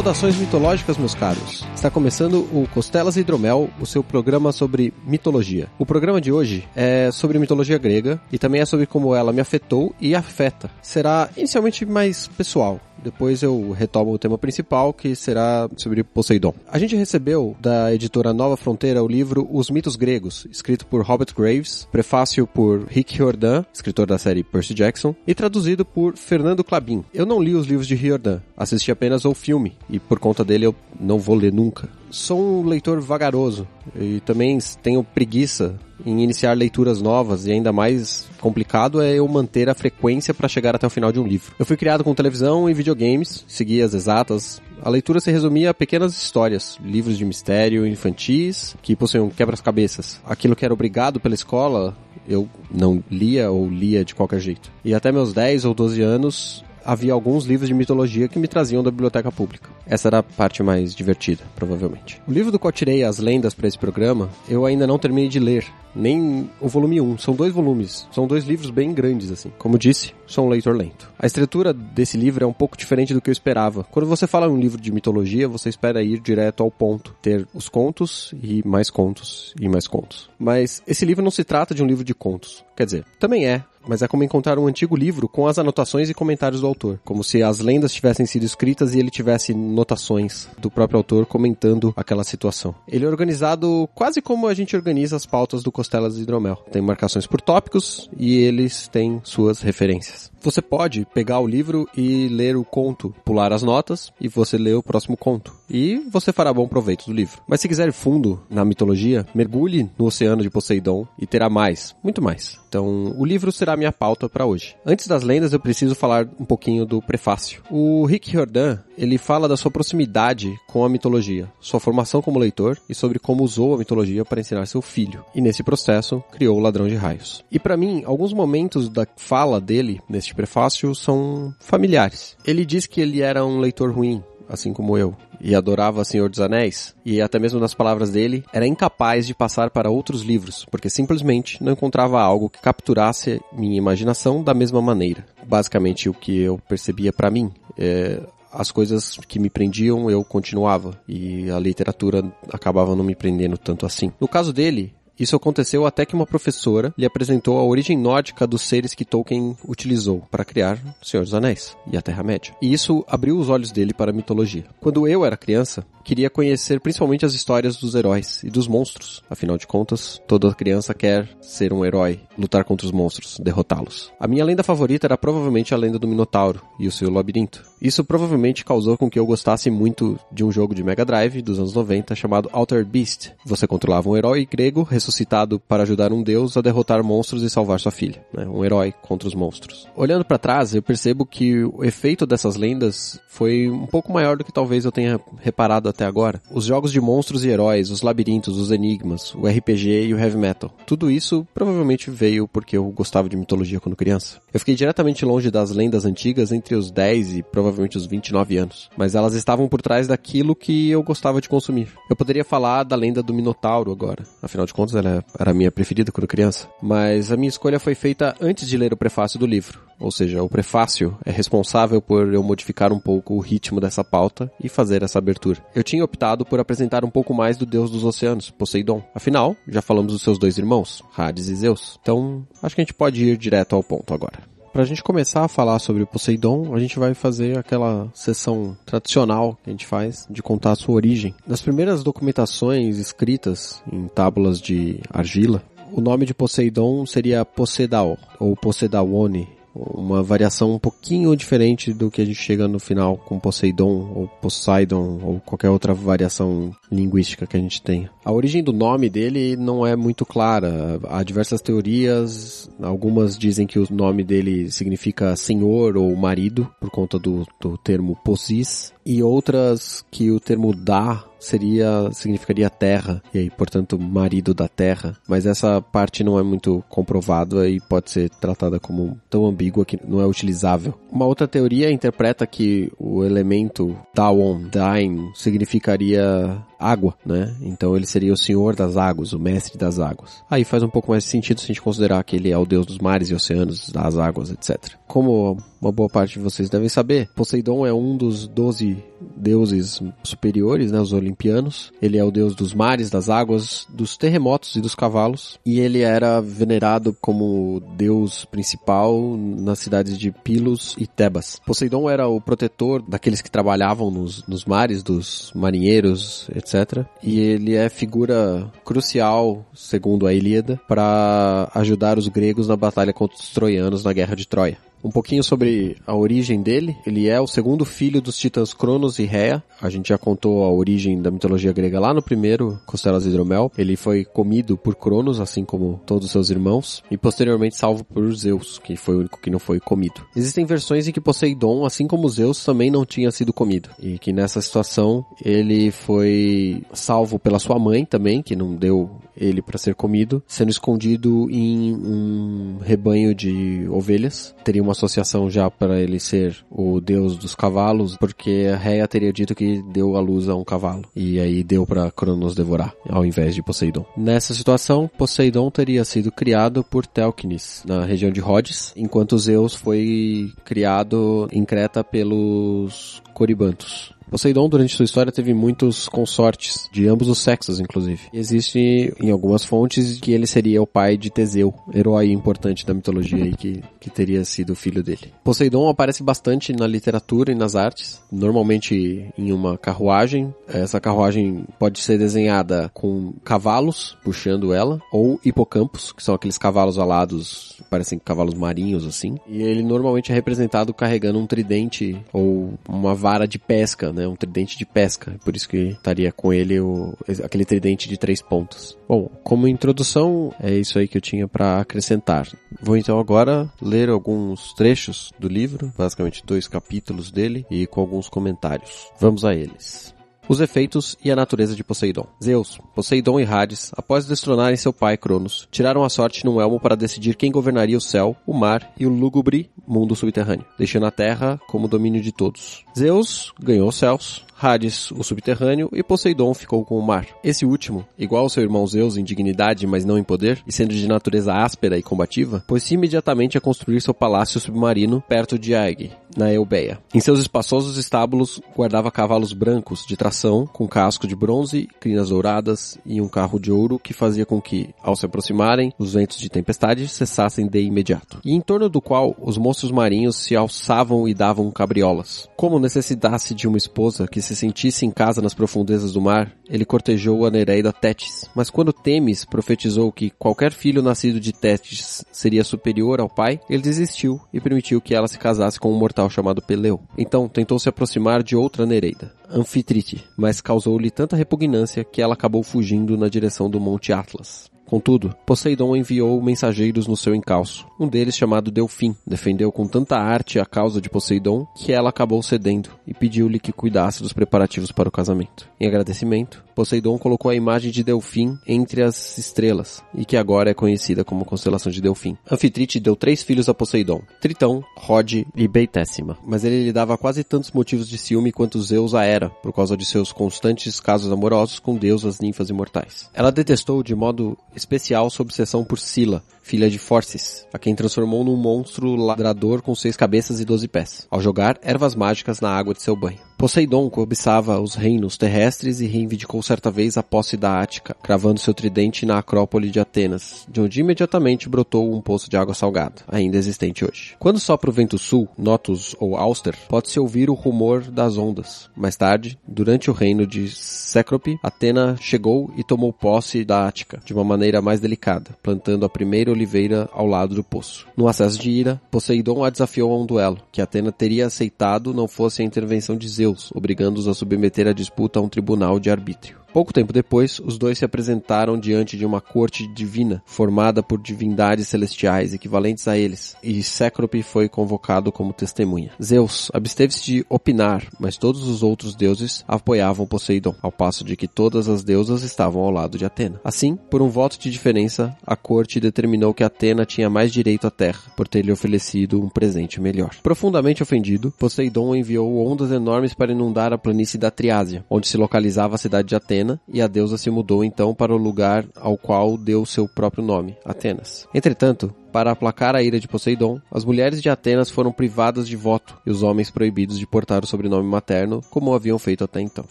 Saudações mitológicas, meus caros. Está começando o Costelas e Hidromel, o seu programa sobre mitologia. O programa de hoje é sobre mitologia grega e também é sobre como ela me afetou e afeta. Será inicialmente mais pessoal, depois eu retomo o tema principal, que será sobre Poseidon. A gente recebeu da editora Nova Fronteira o livro Os Mitos Gregos, escrito por Robert Graves, prefácio por Rick Riordan, escritor da série Percy Jackson, e traduzido por Fernando Clabin. Eu não li os livros de Riordan, assisti apenas ao filme, e por conta dele eu não vou ler nunca. Sou um leitor vagaroso e também tenho preguiça em iniciar leituras novas e ainda mais complicado é eu manter a frequência para chegar até o final de um livro. Eu fui criado com televisão e videogames, segui as exatas. A leitura se resumia a pequenas histórias, livros de mistério infantis que possuíam quebras-cabeças. Aquilo que era obrigado pela escola, eu não lia ou lia de qualquer jeito. E até meus 10 ou 12 anos, havia alguns livros de mitologia que me traziam da biblioteca pública. Essa era a parte mais divertida, provavelmente. O livro do qual tirei as lendas para esse programa, eu ainda não terminei de ler, nem o volume 1. São dois volumes, são dois livros bem grandes, assim. Como disse, sou um leitor lento. A estrutura desse livro é um pouco diferente do que eu esperava. Quando você fala em um livro de mitologia, você espera ir direto ao ponto, ter os contos e mais contos e mais contos. Mas esse livro não se trata de um livro de contos. Quer dizer, também é, mas é como encontrar um antigo livro com as anotações e comentários do autor, como se as lendas tivessem sido escritas e ele tivesse notações do próprio autor comentando aquela situação. Ele é organizado quase como a gente organiza as pautas do Costelas de Hidromel. Tem marcações por tópicos e eles têm suas referências. Você pode pegar o livro e ler o conto, pular as notas e você lê o próximo conto. E você fará bom proveito do livro. Mas se quiser ir fundo na mitologia, mergulhe no oceano de Poseidon e terá mais, muito mais. Então, o livro será a minha pauta para hoje. Antes das lendas, eu preciso falar um pouquinho do prefácio. O Rick Riordan, ele fala da sua proximidade com a mitologia, sua formação como leitor e sobre como usou a mitologia para ensinar seu filho. E nesse processo, criou o Ladrão de Raios. E para mim, alguns momentos da fala dele neste prefácio são familiares. Ele diz que ele era um leitor ruim, assim como eu, e adorava Senhor dos Anéis, e até mesmo nas palavras dele, era incapaz de passar para outros livros, porque simplesmente não encontrava algo que capturasse minha imaginação da mesma maneira. Basicamente o que eu percebia para mim. É, as coisas que me prendiam eu continuava e a literatura acabava não me prendendo tanto assim. No caso dele, isso aconteceu até que uma professora lhe apresentou a origem nórdica dos seres que Tolkien utilizou para criar O Senhor dos Anéis e a Terra-média. E isso abriu os olhos dele para a mitologia. Quando eu era criança, queria conhecer principalmente as histórias dos heróis e dos monstros. Afinal de contas, toda criança quer ser um herói, lutar contra os monstros, derrotá-los. A minha lenda favorita era provavelmente a lenda do Minotauro e o seu labirinto. Isso provavelmente causou com que eu gostasse muito de um jogo de Mega Drive dos anos 90 chamado Altered Beast. Você controlava um herói grego ressuscitado para ajudar um deus a derrotar monstros e salvar sua filha. Né? Um herói contra os monstros. Olhando para trás, eu percebo que o efeito dessas lendas foi um pouco maior do que talvez eu tenha reparado até agora. Os jogos de monstros e heróis, os labirintos, os enigmas, o RPG e o heavy metal. Tudo isso provavelmente veio porque eu gostava de mitologia quando criança. Eu fiquei diretamente longe das lendas antigas entre os 10 e provavelmente os 29 anos, mas elas estavam por trás daquilo que eu gostava de consumir. Eu poderia falar da lenda do Minotauro agora, afinal de contas ela era a minha preferida quando criança, mas a minha escolha foi feita antes de ler o prefácio do livro. Ou seja, o prefácio é responsável por eu modificar um pouco o ritmo dessa pauta e fazer essa abertura. Eu tinha optado por apresentar um pouco mais do deus dos oceanos, Poseidon. Afinal, já falamos dos seus dois irmãos, Hades e Zeus. Então, acho que a gente pode ir direto ao ponto agora. Pra gente começar a falar sobre Poseidon, a gente vai fazer aquela sessão tradicional que a gente faz de contar a sua origem. Nas primeiras documentações escritas em tábulas de argila, o nome de Poseidon seria Poseidao ou Poseidawone, uma variação um pouquinho diferente do que a gente chega no final com Poseidon ou Poseidon ou qualquer outra variação linguística que a gente tem. A origem do nome dele não é muito clara. Há diversas teorias, algumas dizem que o nome dele significa senhor ou marido, por conta do, do termo posis, e outras que o termo da seria significaria terra. E aí portanto marido da terra. Mas essa parte não é muito comprovada e pode ser tratada como tão ambígua que não é utilizável. Uma outra teoria interpreta que o elemento Dawon Dain significaria água, né? Então ele seria o senhor das águas, o mestre das águas. Aí faz um pouco mais de sentido se a gente considerar que ele é o deus dos mares e oceanos, das águas, etc. Como uma boa parte de vocês devem saber, Poseidon é um dos doze deuses superiores, né, os olimpianos. Ele é o deus dos mares, das águas, dos terremotos e dos cavalos. E ele era venerado como deus principal nas cidades de Pilos e Tebas. Poseidon era o protetor daqueles que trabalhavam nos, nos mares, dos marinheiros, etc. E ele é figura crucial, segundo a Ilíada, para ajudar os gregos na batalha contra os troianos na Guerra de Troia. Um pouquinho sobre a origem dele. Ele é o segundo filho dos titãs Cronos e Rhea. A gente já contou a origem da mitologia grega lá no primeiro Costelas Hidromel. Ele foi comido por Cronos, assim como todos os seus irmãos, e posteriormente salvo por Zeus, que foi o único que não foi comido. Existem versões em que Poseidon, assim como Zeus, também não tinha sido comido, e que nessa situação ele foi salvo pela sua mãe também, que não deu ele para ser comido, sendo escondido em um rebanho de ovelhas. Teria uma associação já para ele ser o deus dos cavalos, porque a Reia teria dito que deu a luz a um cavalo. E aí deu para Cronos devorar, ao invés de Poseidon. Nessa situação, Poseidon teria sido criado por Telknis, na região de Rhodes, enquanto Zeus foi criado em Creta pelos Coribantos. Poseidon, durante sua história, teve muitos consortes, de ambos os sexos, inclusive. E existe em algumas fontes que ele seria o pai de Teseu, herói importante da mitologia aí, que, que teria sido filho dele. Poseidon aparece bastante na literatura e nas artes, normalmente em uma carruagem. Essa carruagem pode ser desenhada com cavalos puxando ela, ou hipocampos, que são aqueles cavalos alados, parecem cavalos marinhos assim. E ele normalmente é representado carregando um tridente ou uma vara de pesca, né? Né? Um tridente de pesca. Por isso que estaria com ele o, aquele tridente de três pontos. Bom, como introdução, é isso aí que eu tinha para acrescentar. Vou então agora ler alguns trechos do livro, basicamente dois capítulos dele, e com alguns comentários. Vamos a eles. Os efeitos e a natureza de Poseidon. Zeus, Poseidon e Hades, após destronarem seu pai Cronos, tiraram a sorte num elmo para decidir quem governaria o céu, o mar e o lúgubre mundo subterrâneo, deixando a terra como domínio de todos. Zeus ganhou os céus, Hades, o subterrâneo, e Poseidon ficou com o mar. Esse último, igual ao seu irmão Zeus em dignidade, mas não em poder, e sendo de natureza áspera e combativa, pôs-se imediatamente a construir seu palácio submarino perto de Aeg, na Eubeia. Em seus espaçosos estábulos, guardava cavalos brancos de tração, com casco de bronze, crinas douradas e um carro de ouro que fazia com que, ao se aproximarem, os ventos de tempestade cessassem de imediato. E em torno do qual os monstros marinhos se alçavam e davam cabriolas. Como necessitasse de uma esposa que se sentisse em casa nas profundezas do mar, ele cortejou a Nereida Tétis. Mas quando Temis profetizou que qualquer filho nascido de Tétis seria superior ao pai, ele desistiu e permitiu que ela se casasse com um mortal chamado Peleu. Então tentou se aproximar de outra Nereida, Anfitrite, mas causou-lhe tanta repugnância que ela acabou fugindo na direção do Monte Atlas. Contudo, Poseidon enviou mensageiros no seu encalço. Um deles, chamado Delfim, defendeu com tanta arte a causa de Poseidon que ela acabou cedendo e pediu-lhe que cuidasse dos preparativos para o casamento. Em agradecimento, Poseidon colocou a imagem de Delfim entre as estrelas, e que agora é conhecida como constelação de Delfim. Anfitrite deu três filhos a Poseidon, Tritão, Rod e Beitésima, mas ele lhe dava quase tantos motivos de ciúme quanto Zeus a era, por causa de seus constantes casos amorosos com deusas ninfas imortais. Ela detestou de modo especial sua obsessão por Sila, filha de Forces, a quem transformou num monstro ladrador com seis cabeças e doze pés, ao jogar ervas mágicas na água de seu banho. Poseidon cobiçava os reinos terrestres e reivindicou certa vez a posse da Ática, cravando seu tridente na Acrópole de Atenas, de onde imediatamente brotou um poço de água salgada, ainda existente hoje. Quando sopra o vento sul, Notus ou Auster, pode-se ouvir o rumor das ondas. Mais tarde, durante o reino de Cécrope, Atena chegou e tomou posse da Ática, de uma maneira mais delicada, plantando a primeira oliveira ao lado do poço. No acesso de ira, Poseidon a desafiou a um duelo, que Atena teria aceitado não fosse a intervenção de Zeus, obrigando-os a submeter a disputa a um tribunal de arbítrio. Pouco tempo depois, os dois se apresentaram diante de uma corte divina, formada por divindades celestiais equivalentes a eles, e Cécrope foi convocado como testemunha. Zeus absteve-se de opinar, mas todos os outros deuses apoiavam Poseidon, ao passo de que todas as deusas estavam ao lado de Atena. Assim, por um voto de diferença, a corte determinou que Atena tinha mais direito à terra, por ter lhe oferecido um presente melhor. Profundamente ofendido, Poseidon enviou ondas enormes para inundar a planície da Triásia, onde se localizava a cidade de Atena, e a deusa se mudou então para o lugar ao qual deu seu próprio nome, Atenas. Entretanto, para aplacar a ira de Poseidon, as mulheres de Atenas foram privadas de voto e os homens proibidos de portar o sobrenome materno, como haviam feito até então.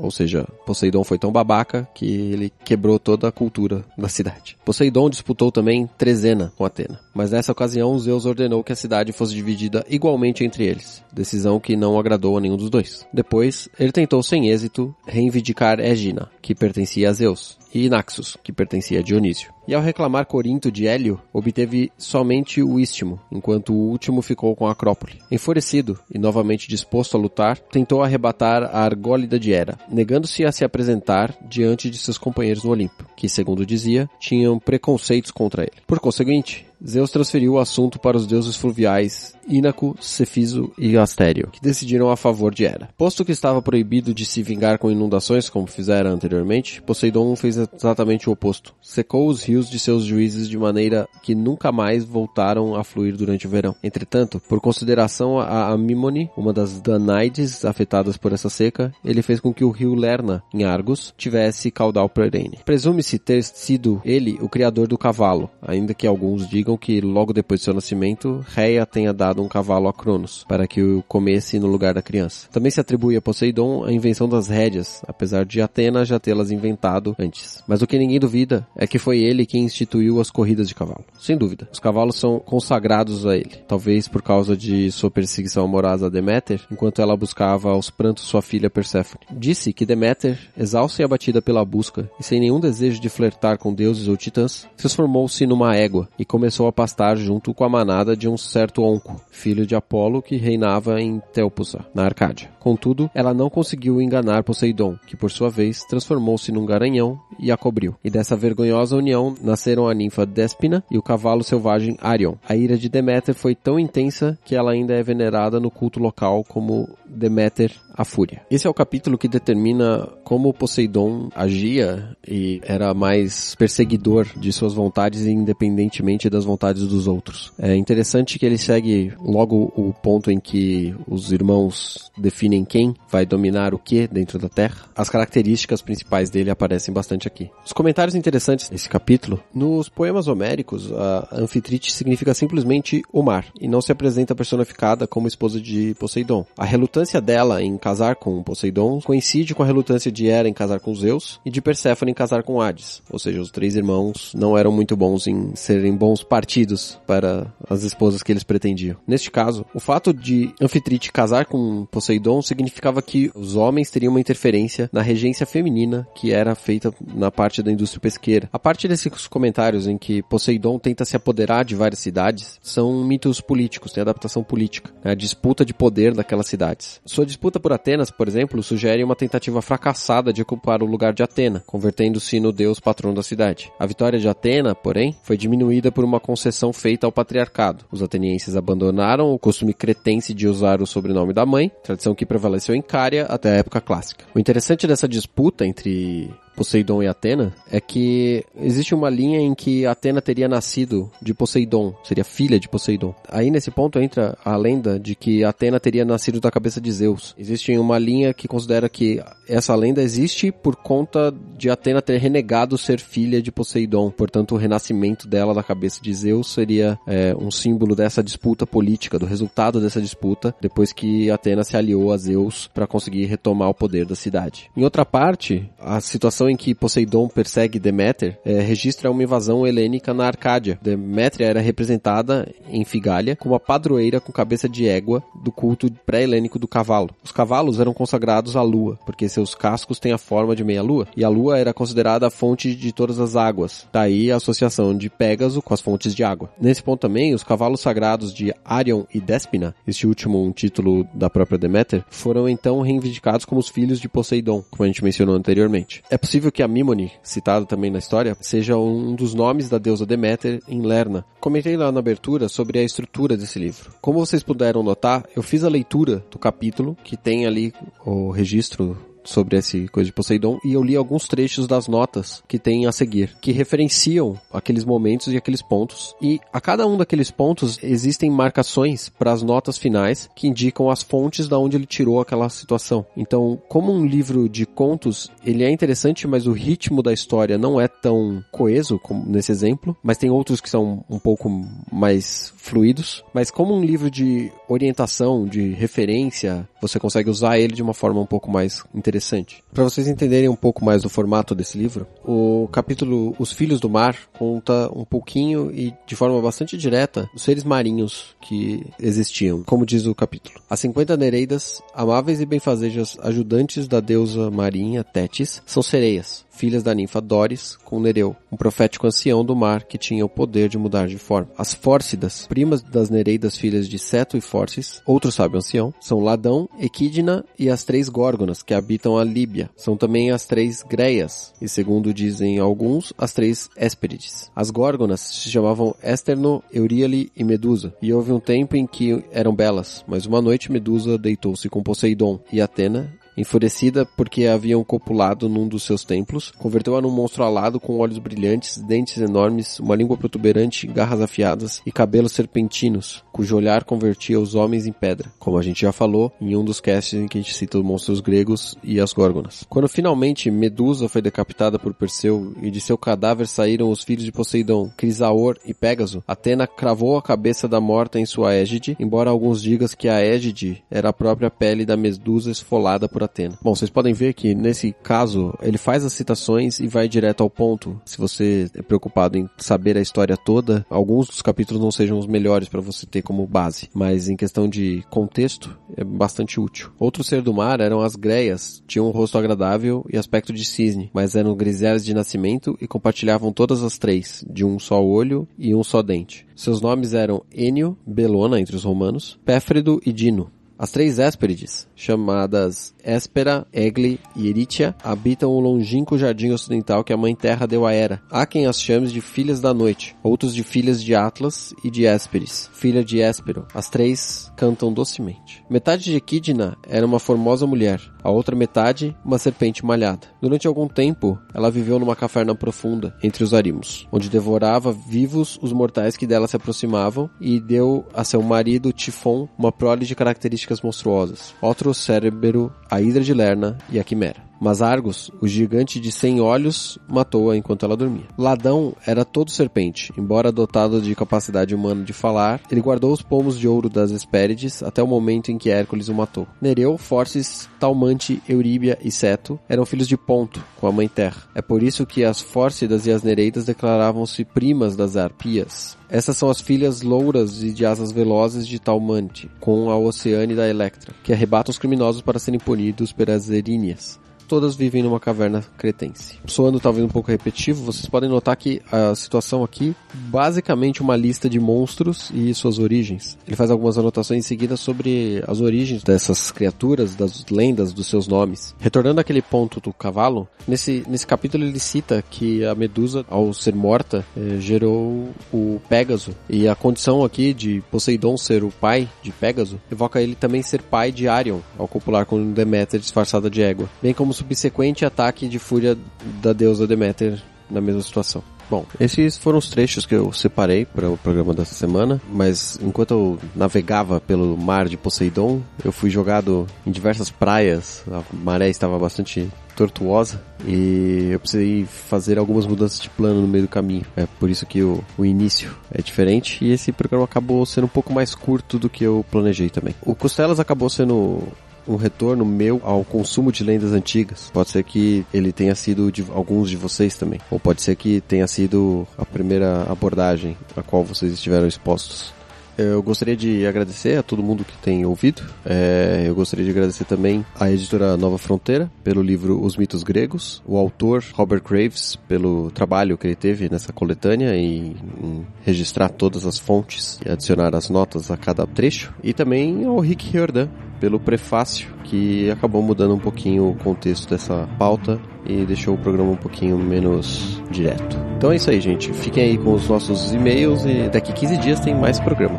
Ou seja, Poseidon foi tão babaca que ele quebrou toda a cultura da cidade. Poseidon disputou também Trezena com Atena, mas nessa ocasião Zeus ordenou que a cidade fosse dividida igualmente entre eles, decisão que não agradou a nenhum dos dois. Depois, ele tentou sem êxito reivindicar Egina, que pertencia a Zeus, e Naxos, que pertencia a Dionísio. E ao reclamar Corinto de Hélio, obteve somente o istmo, enquanto o último ficou com a Acrópole. Enfurecido e novamente disposto a lutar, tentou arrebatar a argólida de Hera, negando-se a se apresentar diante de seus companheiros no Olimpo, que, segundo dizia, tinham preconceitos contra ele. Por conseguinte, Zeus transferiu o assunto para os deuses fluviais Ínaco, Cefiso e Astério, que decidiram a favor de Hera. Posto que estava proibido de se vingar com inundações, como fizera anteriormente, Poseidon fez exatamente o oposto. Secou os rios de seus juízes de maneira que nunca mais voltaram a fluir durante o verão. Entretanto, por consideração a Amimone, uma das Danaides afetadas por essa seca, ele fez com que o rio Lerna, em Argos, tivesse caudal perene. Presume-se ter sido ele o criador do cavalo, ainda que alguns digam que logo depois de seu nascimento, Reia tenha dado um cavalo a Cronos, para que o comesse no lugar da criança. Também se atribui a Poseidon a invenção das rédeas, apesar de Atena já tê-las inventado antes. Mas o que ninguém duvida é que foi ele quem instituiu as corridas de cavalo. Sem dúvida, os cavalos são consagrados a ele, talvez por causa de sua perseguição amorosa a Deméter, enquanto ela buscava aos prantos sua filha Perséfone. Disse que Deméter, exausta e abatida pela busca, e sem nenhum desejo de flertar com deuses ou titãs, transformou-se numa égua e começou a pastar junto com a manada de um certo onco, filho de Apolo que reinava em Telpusa, na Arcádia. Contudo, ela não conseguiu enganar Poseidon, que por sua vez transformou-se num garanhão e a cobriu. E dessa vergonhosa união nasceram a ninfa Déspina e o cavalo selvagem Arion. A ira de Deméter foi tão intensa que ela ainda é venerada no culto local como Deméter a Fúria. Esse é o capítulo que determina como Poseidon agia e era mais perseguidor de suas vontades independentemente das vontades dos outros. É interessante que ele segue logo o ponto em que os irmãos definem quem vai dominar o que dentro da Terra. As características principais dele aparecem bastante aqui. Os comentários interessantes nesse capítulo, nos poemas homéricos, a Anfitrite significa simplesmente o mar e não se apresenta personificada como esposa de Poseidon. A relutância dela em casar com Poseidon coincide com a relutância de Hera em casar com Zeus e de Perséfone em casar com Hades. Ou seja, os três irmãos não eram muito bons em serem bons partidos para as esposas que eles pretendiam. Neste caso, o fato de Anfitrite casar com Poseidon significava que os homens teriam uma interferência na regência feminina que era feita na parte da indústria pesqueira. A parte desses comentários em que Poseidon tenta se apoderar de várias cidades são mitos políticos, tem adaptação política, né? a disputa de poder daquelas cidades. Sua disputa por Atenas, por exemplo, sugere uma tentativa fracassada de ocupar o lugar de Atena, convertendo-se no deus patrão da cidade. A vitória de Atena, porém, foi diminuída por uma concessão feita ao patriarcado. Os atenienses abandonaram o costume cretense de usar o sobrenome da mãe, tradição que prevaleceu em Cária até a época clássica. O interessante dessa disputa entre Poseidon e Atena é que existe uma linha em que Atena teria nascido de Poseidon, seria filha de Poseidon. Aí nesse ponto entra a lenda de que Atena teria nascido da cabeça de Zeus. Existe uma linha que considera que essa lenda existe por conta de Atena ter renegado ser filha de Poseidon. Portanto, o renascimento dela da cabeça de Zeus seria é, um símbolo dessa disputa política, do resultado dessa disputa, depois que Atena se aliou a Zeus para conseguir retomar o poder da cidade. Em outra parte, a situação em que Poseidon persegue Deméter é, registra uma invasão helênica na Arcádia. Deméter era representada em Figália como a padroeira com cabeça de égua do culto pré-helênico do cavalo. Os cavalos eram consagrados à lua, porque seus cascos têm a forma de meia-lua, e a lua era considerada a fonte de todas as águas. Daí a associação de Pégaso com as fontes de água. Nesse ponto também, os cavalos sagrados de Arion e Despina, este último um título da própria Deméter, foram então reivindicados como os filhos de Poseidon, como a gente mencionou anteriormente. É possível que a Mimone, citada também na história, seja um dos nomes da deusa Deméter em Lerna. Comentei lá na abertura sobre a estrutura desse livro. Como vocês puderam notar, eu fiz a leitura do capítulo, que tem ali o registro sobre esse coisa de Poseidon e eu li alguns trechos das notas que tem a seguir, que referenciam aqueles momentos e aqueles pontos. E a cada um daqueles pontos existem marcações para as notas finais que indicam as fontes da onde ele tirou aquela situação. Então, como um livro de contos, ele é interessante, mas o ritmo da história não é tão coeso como nesse exemplo, mas tem outros que são um pouco mais fluidos. Mas como um livro de orientação, de referência, você consegue usar ele de uma forma um pouco mais interessante interessante. Para vocês entenderem um pouco mais do formato desse livro, o capítulo Os Filhos do Mar conta um pouquinho e de forma bastante direta os seres marinhos que existiam, como diz o capítulo. As 50 Nereidas, amáveis e benfazejas ajudantes da deusa marinha Tétis, são sereias, filhas da ninfa Doris, com Nereu, um profético ancião do mar que tinha o poder de mudar de forma. As Fórcidas, primas das Nereidas filhas de Seto e Fórcis, outro sábio ancião, são Ladão, Equidna e as três Górgonas que habitam a Líbia. São também as três Greias, e segundo dizem alguns, as três Hesperides. As Górgonas se chamavam Esterno, Euríale e Medusa, e houve um tempo em que eram belas, mas uma noite Medusa deitou-se com Poseidon e Atena Enfurecida porque haviam copulado num dos seus templos, converteu-a num monstro alado com olhos brilhantes, dentes enormes, uma língua protuberante, garras afiadas e cabelos serpentinos, cujo olhar convertia os homens em pedra, como a gente já falou em um dos casts em que a gente cita os monstros gregos e as górgonas. Quando finalmente Medusa foi decapitada por Perseu e de seu cadáver saíram os filhos de Poseidon, Crisaor e Pégaso, Atena cravou a cabeça da morta em sua égide, embora alguns digam que a égide era a própria pele da Medusa esfolada por Atena. Bom, vocês podem ver que nesse caso ele faz as citações e vai direto ao ponto. Se você é preocupado em saber a história toda, alguns dos capítulos não sejam os melhores para você ter como base, mas em questão de contexto é bastante útil. Outro ser do mar eram as greias, tinham um rosto agradável e aspecto de cisne, mas eram grisélias de nascimento e compartilhavam todas as três, de um só olho e um só dente. Seus nomes eram Enio, Belona entre os romanos, Péfredo e Dino. As três Hesperides, chamadas Espera, Egli e Eritia, habitam o longínquo jardim ocidental que a Mãe Terra deu a Hera. Há quem as chame de Filhas da Noite, outros de Filhas de Atlas e de Hésperes, filha de Héspero. As três cantam docemente. Metade de Equidna era uma formosa mulher, a outra metade, uma serpente malhada. Durante algum tempo, ela viveu numa caverna profunda, entre os arimos, onde devorava vivos os mortais que dela se aproximavam e deu a seu marido Tifon uma prole de características monstruosas. Outro cérebro, a Hidra de Lerna e a Quimera. Mas Argos, o gigante de cem olhos, matou-a enquanto ela dormia. Ladão era todo serpente, embora dotado de capacidade humana de falar, ele guardou os pomos de ouro das Hespérides até o momento em que Hércules o matou. Nereu, Forces, Talmante, Euríbia e Seto eram filhos de Ponto, com a mãe Terra. É por isso que as Fórcidas e as Nereidas declaravam-se primas das Arpias. Essas são as filhas louras e de asas velozes de Talmante, com a Oceane da Electra, que arrebatam os criminosos para serem punidos pelas Eríneas todas vivem numa caverna cretense. Soando talvez um pouco repetitivo, vocês podem notar que a situação aqui, basicamente uma lista de monstros e suas origens. Ele faz algumas anotações em seguida sobre as origens dessas criaturas, das lendas, dos seus nomes. Retornando àquele ponto do cavalo, nesse, nesse capítulo ele cita que a Medusa, ao ser morta, eh, gerou o Pégaso. E a condição aqui de Poseidon ser o pai de Pégaso, evoca ele também ser pai de Arion, ao copular com Deméter disfarçada de égua. Bem como subsequente ataque de fúria da deusa Deméter na mesma situação. Bom, esses foram os trechos que eu separei para o programa dessa semana, mas enquanto eu navegava pelo mar de Poseidon, eu fui jogado em diversas praias, a maré estava bastante tortuosa e eu precisei fazer algumas mudanças de plano no meio do caminho. É por isso que o, o início é diferente e esse programa acabou sendo um pouco mais curto do que eu planejei também. O Costelas acabou sendo um retorno meu ao consumo de lendas antigas. Pode ser que ele tenha sido de alguns de vocês também. Ou pode ser que tenha sido a primeira abordagem a qual vocês estiveram expostos. Eu gostaria de agradecer a todo mundo que tem ouvido. É, eu gostaria de agradecer também à editora Nova Fronteira pelo livro Os Mitos Gregos, o autor Robert Graves pelo trabalho que ele teve nessa coletânea em, em registrar todas as fontes e adicionar as notas a cada trecho, e também ao Rick Riordan pelo prefácio que acabou mudando um pouquinho o contexto dessa pauta e deixou o programa um pouquinho menos direto. Então é isso aí, gente. Fiquem aí com os nossos e-mails e daqui 15 dias tem mais programa.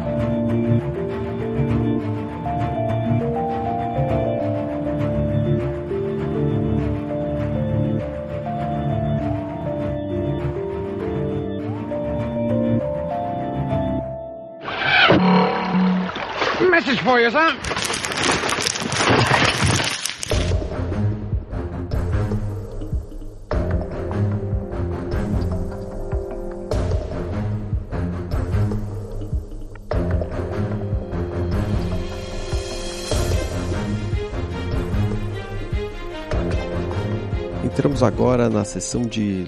Message for you, sir. Entramos agora na sessão de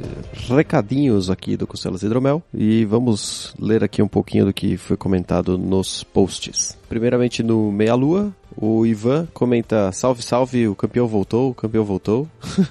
recadinhos aqui do Costelas Hidromel e vamos ler aqui um pouquinho do que foi comentado nos posts. Primeiramente no Meia Lua, o Ivan comenta: Salve, salve, o campeão voltou, o campeão voltou.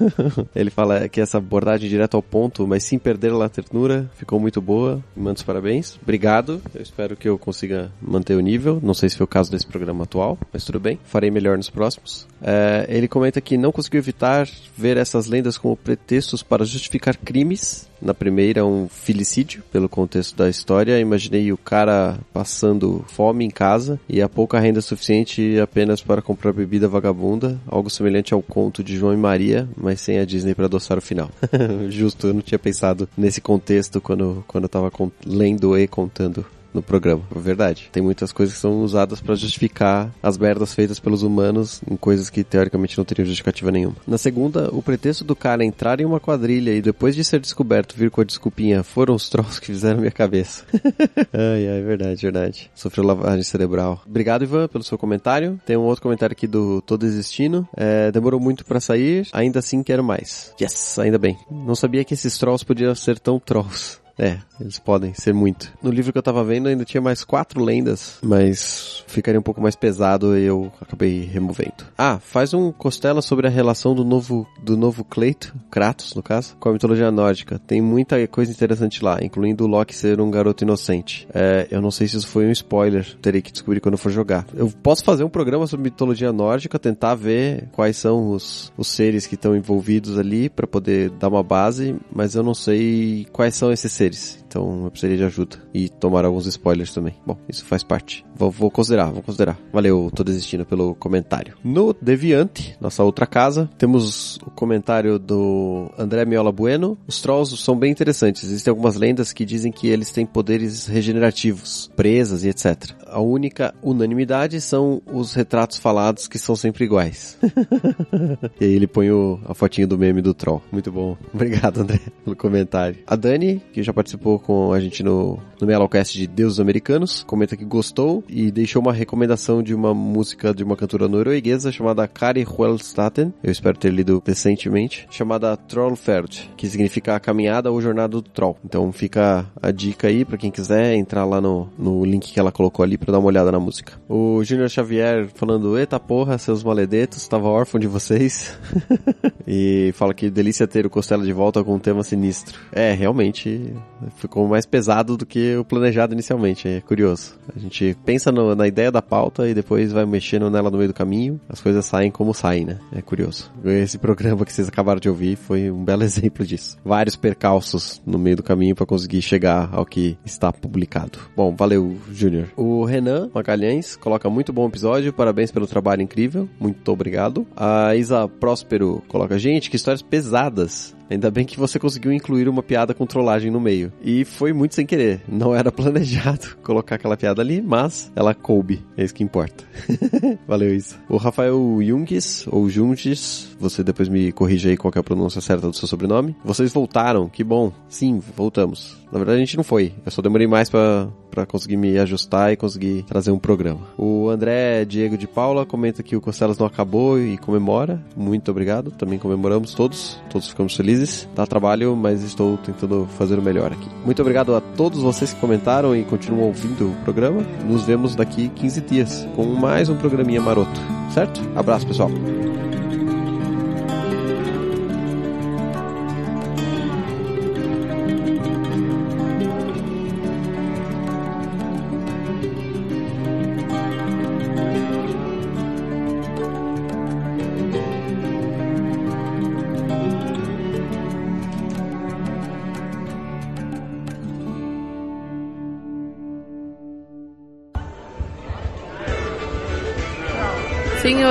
Ele fala que essa abordagem direto ao ponto, mas sem perder a ternura, ficou muito boa. Manda os parabéns. Obrigado. Eu espero que eu consiga manter o nível. Não sei se foi o caso desse programa atual, mas tudo bem. Farei melhor nos próximos. É, ele comenta que não conseguiu evitar ver essas lendas como pretextos para justificar crimes na primeira, um filicídio, pelo contexto da história. Imaginei o cara passando fome em casa e a pouca renda suficiente apenas para comprar bebida vagabunda, algo semelhante ao conto de João e Maria, mas sem a Disney para adoçar o final. Justo, eu não tinha pensado nesse contexto quando, quando eu tava lendo e contando no programa. É verdade. Tem muitas coisas que são usadas para justificar as merdas feitas pelos humanos em coisas que teoricamente não teriam justificativa nenhuma. Na segunda, o pretexto do cara entrar em uma quadrilha e depois de ser descoberto vir com a desculpinha foram os trolls que fizeram minha cabeça. ai, ai, verdade, verdade. Sofreu lavagem cerebral. Obrigado, Ivan, pelo seu comentário. Tem um outro comentário aqui do Tô Desistindo. É, demorou muito para sair, ainda assim quero mais. Yes, ainda bem. Não sabia que esses trolls podiam ser tão trolls. É, eles podem ser muito. No livro que eu tava vendo ainda tinha mais quatro lendas, mas ficaria um pouco mais pesado e eu acabei removendo. Ah, faz um costela sobre a relação do novo do novo Cleito, Kratos no caso, com a mitologia nórdica. Tem muita coisa interessante lá, incluindo o Loki ser um garoto inocente. É, eu não sei se isso foi um spoiler, terei que descobrir quando for jogar. Eu posso fazer um programa sobre mitologia nórdica, tentar ver quais são os, os seres que estão envolvidos ali para poder dar uma base, mas eu não sei quais são esses seres seres. Então eu precisaria de ajuda. E tomar alguns spoilers também. Bom, isso faz parte. Vou, vou considerar, vou considerar. Valeu, tô desistindo pelo comentário. No Deviante, nossa outra casa, temos o comentário do André Miola Bueno. Os Trolls são bem interessantes. Existem algumas lendas que dizem que eles têm poderes regenerativos, presas e etc. A única unanimidade são os retratos falados que são sempre iguais. e aí ele põe o, a fotinho do meme do Troll. Muito bom. Obrigado, André, pelo comentário. A Dani, que já participou com a gente no, no Metalcast de Deuses Americanos, comenta que gostou e deixou uma recomendação de uma música de uma cantora norueguesa chamada Kari Huelstaten, eu espero ter lido decentemente, chamada Trollfeld, que significa a caminhada ou jornada do Troll. Então fica a dica aí para quem quiser entrar lá no, no link que ela colocou ali para dar uma olhada na música. O Junior Xavier falando, eita porra, seus maledetos, tava órfão de vocês. e fala que delícia ter o Costela de volta com um tema sinistro. É, realmente ficou mais pesado do que o planejado inicialmente, é curioso. A gente pensa no, na ideia da pauta e depois vai mexendo nela no meio do caminho, as coisas saem como saem, né? É curioso. Esse programa que vocês acabaram de ouvir foi um belo exemplo disso. Vários percalços no meio do caminho para conseguir chegar ao que está publicado. Bom, valeu, Júnior. O Renan Magalhães coloca muito bom episódio, parabéns pelo trabalho incrível, muito obrigado. A Isa Próspero coloca, gente, que histórias pesadas. Ainda bem que você conseguiu incluir uma piada com trollagem no meio. E foi muito sem querer. Não era planejado colocar aquela piada ali, mas ela coube. É isso que importa. Valeu isso. O Rafael Jungis, ou Junges, você depois me corrige aí qual é a pronúncia certa do seu sobrenome. Vocês voltaram, que bom. Sim, voltamos. Na verdade a gente não foi. Eu só demorei mais pra, pra conseguir me ajustar e conseguir trazer um programa. O André Diego de Paula comenta que o Costelas não acabou e comemora. Muito obrigado. Também comemoramos todos. Todos ficamos felizes. Dá trabalho, mas estou tentando fazer o melhor aqui. Muito obrigado a todos vocês que comentaram e continuam ouvindo o programa. Nos vemos daqui 15 dias com mais um programinha maroto. Certo? Abraço, pessoal.